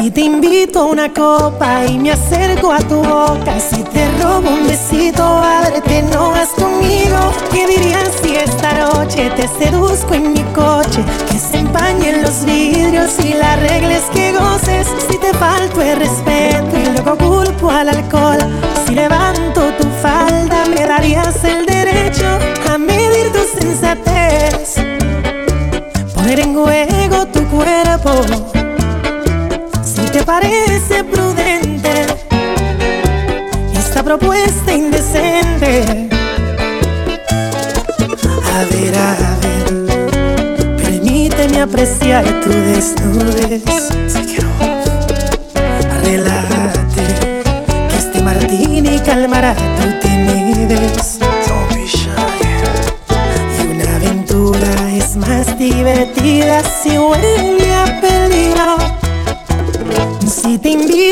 Si te invito a una copa y me acerco a tu boca, si te robo un besito, ábrete, no vas conmigo. ¿Qué dirías si esta noche te seduzco en mi coche? Que se empañen los vidrios y la regla es que goces. Si te falto el respeto y luego culpo al alcohol, si levanto tu propuesta indecente. A ver, a ver, permíteme apreciar tu desnudez.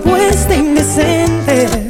Propuesta indecente.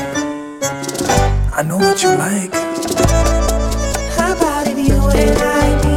I know what you like. How about if you and I?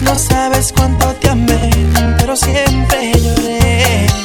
no sabes cuánto te amé, pero siempre lloré.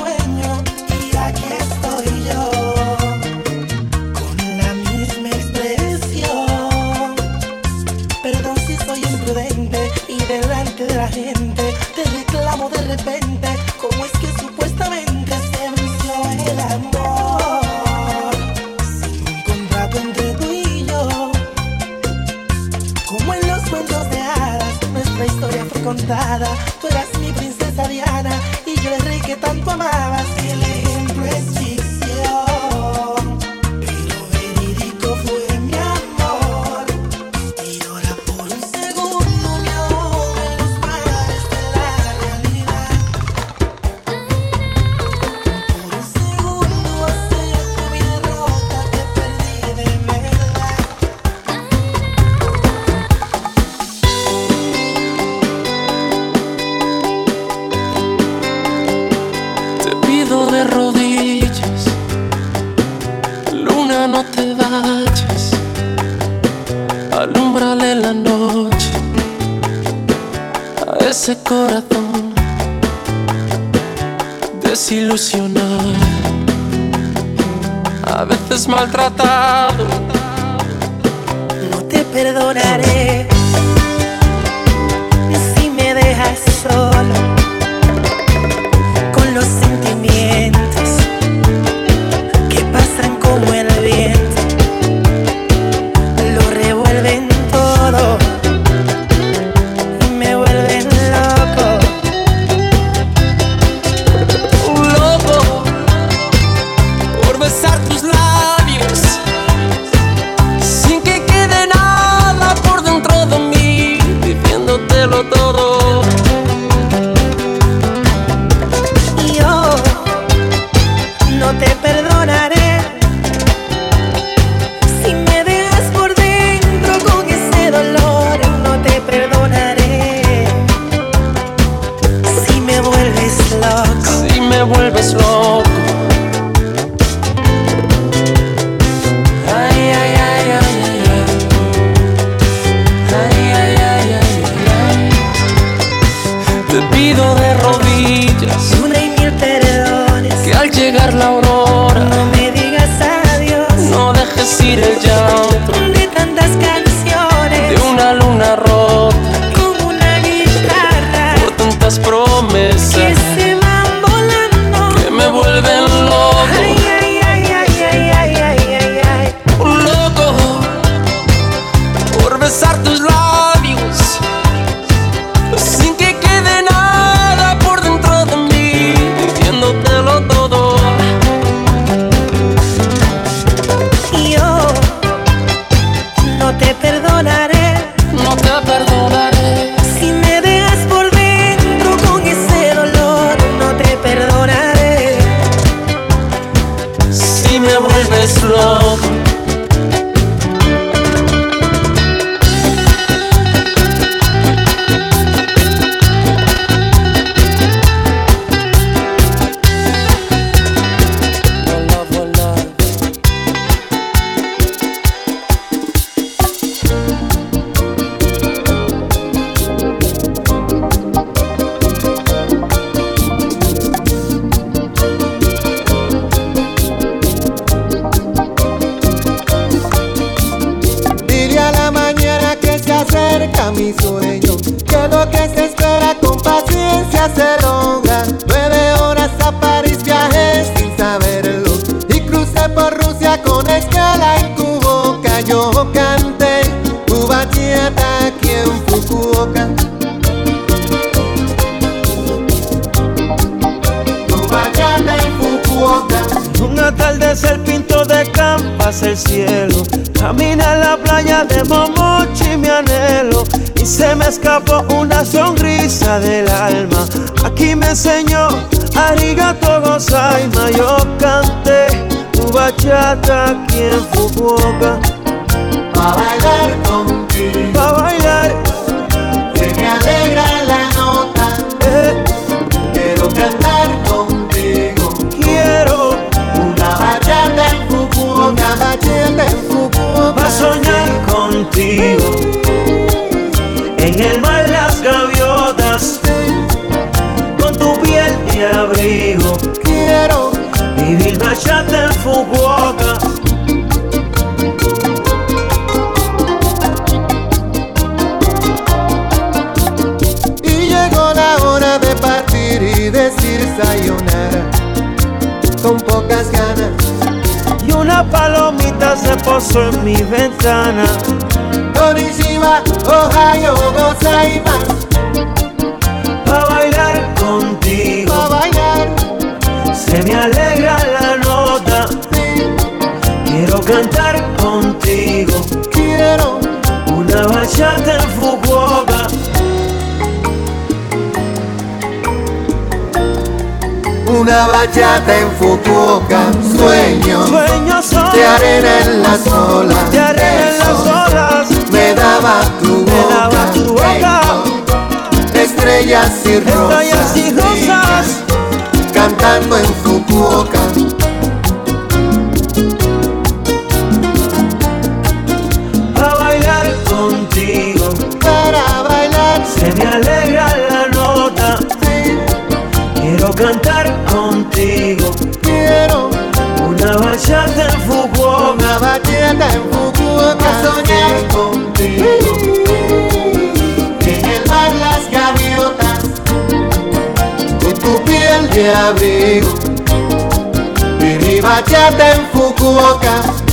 sueño. Maltratado. No te perdonaré si me dejas solo innym różnych srok Nueve horas a París viajé sin saberlo. Y crucé por Rusia con escala en Cuboca. Yo canté tu bachillata aquí en Fukuoka. Tu bachata en Fukuoka. Un atardecer pinto de campas el cielo. Camina en la playa de Momo se me escapó una sonrisa del alma. Aquí me enseñó Arigato Gozaima. Yo canté tu bachata aquí en Fukuoka. Bailar pocas ganas. Y una palomita se posó en mi ventana. Konnichiwa, Ohio, gozaimasu. Pa' bailar contigo. Pa' bailar. Se me alegra la nota. Sí. Quiero cantar contigo. Quiero. Una bachata en una bachata en Fukuoka. Sueño Sueños son de arena en las olas. de arena en las olas. Me daba tu Me boca. daba tu boca. Estrellas y rosas. Estrellas y rosas. Cantando en Fukuoka. Quiero cantar contigo, quiero una bachata en Fukuoka. una bachata en Fukuoka. Soñar contigo. En el mar las gaviotas. Con tu piel de abrigo. Mi bachata en Fukuoka.